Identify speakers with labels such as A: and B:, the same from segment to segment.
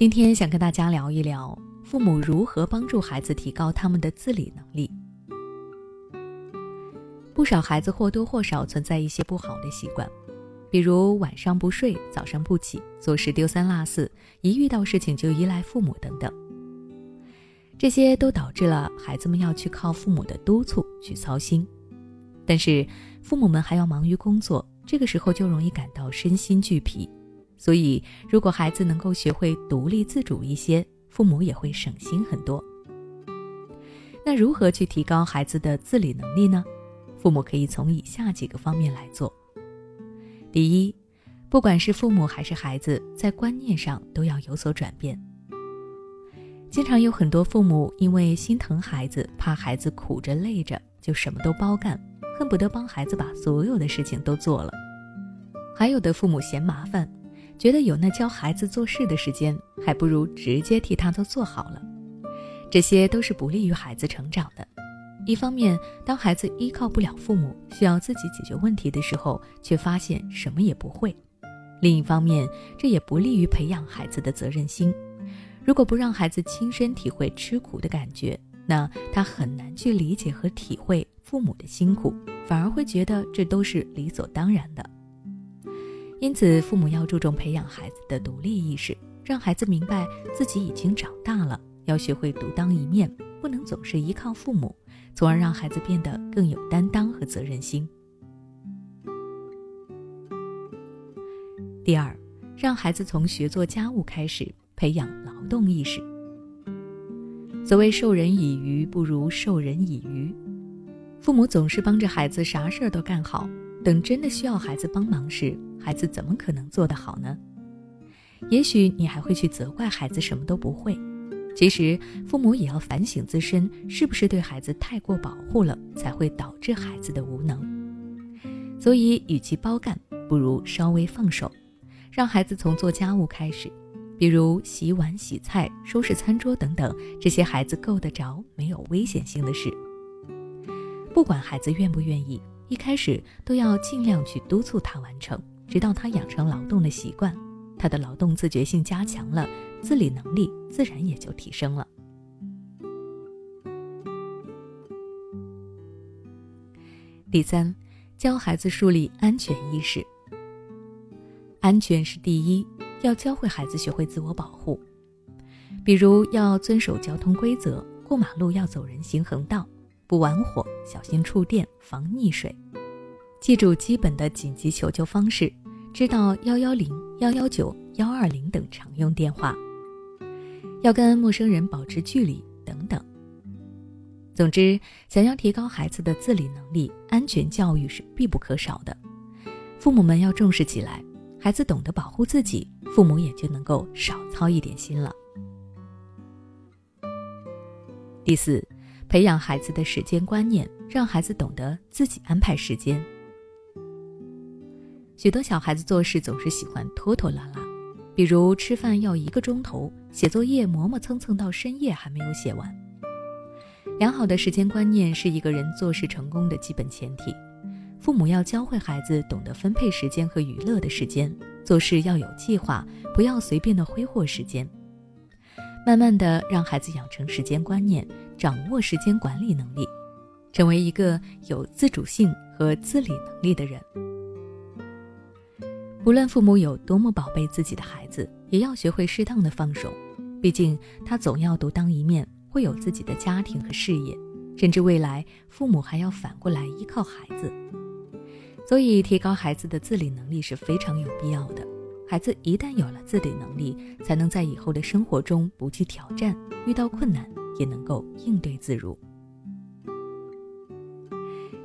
A: 今天想跟大家聊一聊父母如何帮助孩子提高他们的自理能力。不少孩子或多或少存在一些不好的习惯，比如晚上不睡、早上不起、做事丢三落四、一遇到事情就依赖父母等等。这些都导致了孩子们要去靠父母的督促去操心，但是父母们还要忙于工作，这个时候就容易感到身心俱疲。所以，如果孩子能够学会独立自主一些，父母也会省心很多。那如何去提高孩子的自理能力呢？父母可以从以下几个方面来做。第一，不管是父母还是孩子，在观念上都要有所转变。经常有很多父母因为心疼孩子，怕孩子苦着累着，就什么都包干，恨不得帮孩子把所有的事情都做了。还有的父母嫌麻烦，觉得有那教孩子做事的时间，还不如直接替他都做好了。这些都是不利于孩子成长的。一方面，当孩子依靠不了父母，需要自己解决问题的时候，却发现什么也不会；另一方面，这也不利于培养孩子的责任心。如果不让孩子亲身体会吃苦的感觉，那他很难去理解和体会父母的辛苦，反而会觉得这都是理所当然的。因此，父母要注重培养孩子的独立意识，让孩子明白自己已经长大了，要学会独当一面，不能总是依靠父母，从而让孩子变得更有担当和责任心。第二，让孩子从学做家务开始。培养劳动意识。所谓授人以鱼，不如授人以渔。父母总是帮着孩子啥事儿都干好，等真的需要孩子帮忙时，孩子怎么可能做得好呢？也许你还会去责怪孩子什么都不会。其实，父母也要反省自身，是不是对孩子太过保护了，才会导致孩子的无能。所以，与其包干，不如稍微放手，让孩子从做家务开始。比如洗碗、洗菜、收拾餐桌等等，这些孩子够得着、没有危险性的事。不管孩子愿不愿意，一开始都要尽量去督促他完成，直到他养成劳动的习惯，他的劳动自觉性加强了，自理能力自然也就提升了。第三，教孩子树立安全意识，安全是第一。要教会孩子学会自我保护，比如要遵守交通规则，过马路要走人行横道，不玩火，小心触电，防溺水。记住基本的紧急求救方式，知道幺幺零、幺幺九、幺二零等常用电话。要跟陌生人保持距离等等。总之，想要提高孩子的自理能力，安全教育是必不可少的。父母们要重视起来。孩子懂得保护自己，父母也就能够少操一点心了。第四，培养孩子的时间观念，让孩子懂得自己安排时间。许多小孩子做事总是喜欢拖拖拉拉，比如吃饭要一个钟头，写作业磨磨蹭蹭到深夜还没有写完。良好的时间观念是一个人做事成功的基本前提。父母要教会孩子懂得分配时间和娱乐的时间，做事要有计划，不要随便的挥霍时间。慢慢的让孩子养成时间观念，掌握时间管理能力，成为一个有自主性和自理能力的人。无论父母有多么宝贝自己的孩子，也要学会适当的放手，毕竟他总要独当一面，会有自己的家庭和事业，甚至未来父母还要反过来依靠孩子。所以，提高孩子的自理能力是非常有必要的。孩子一旦有了自理能力，才能在以后的生活中不惧挑战，遇到困难也能够应对自如。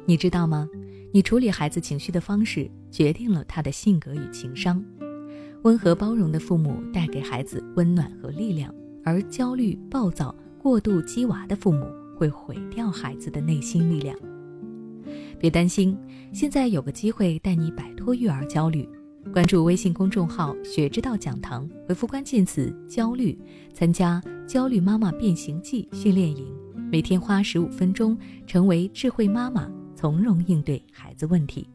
A: 你知道吗？你处理孩子情绪的方式，决定了他的性格与情商。温和包容的父母带给孩子温暖和力量，而焦虑、暴躁、过度激娃的父母会毁掉孩子的内心力量。别担心，现在有个机会带你摆脱育儿焦虑。关注微信公众号“学之道讲堂”，回复关键词“焦虑”，参加“焦虑妈妈变形记”训练营，每天花十五分钟，成为智慧妈妈，从容应对孩子问题。